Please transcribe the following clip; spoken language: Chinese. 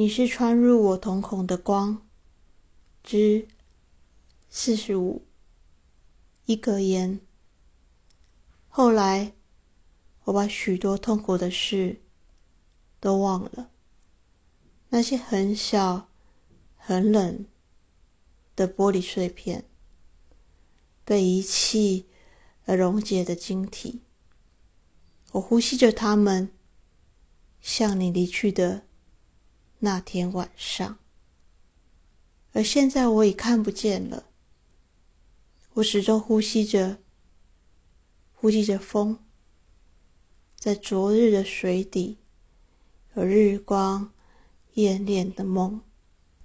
你是穿入我瞳孔的光。之四十五，一格言。后来，我把许多痛苦的事都忘了，那些很小、很冷的玻璃碎片，被遗弃而溶解的晶体，我呼吸着它们，向你离去的那天晚上。而现在我已看不见了。我始终呼吸着，呼吸着风，在昨日的水底，有日光艳恋的梦。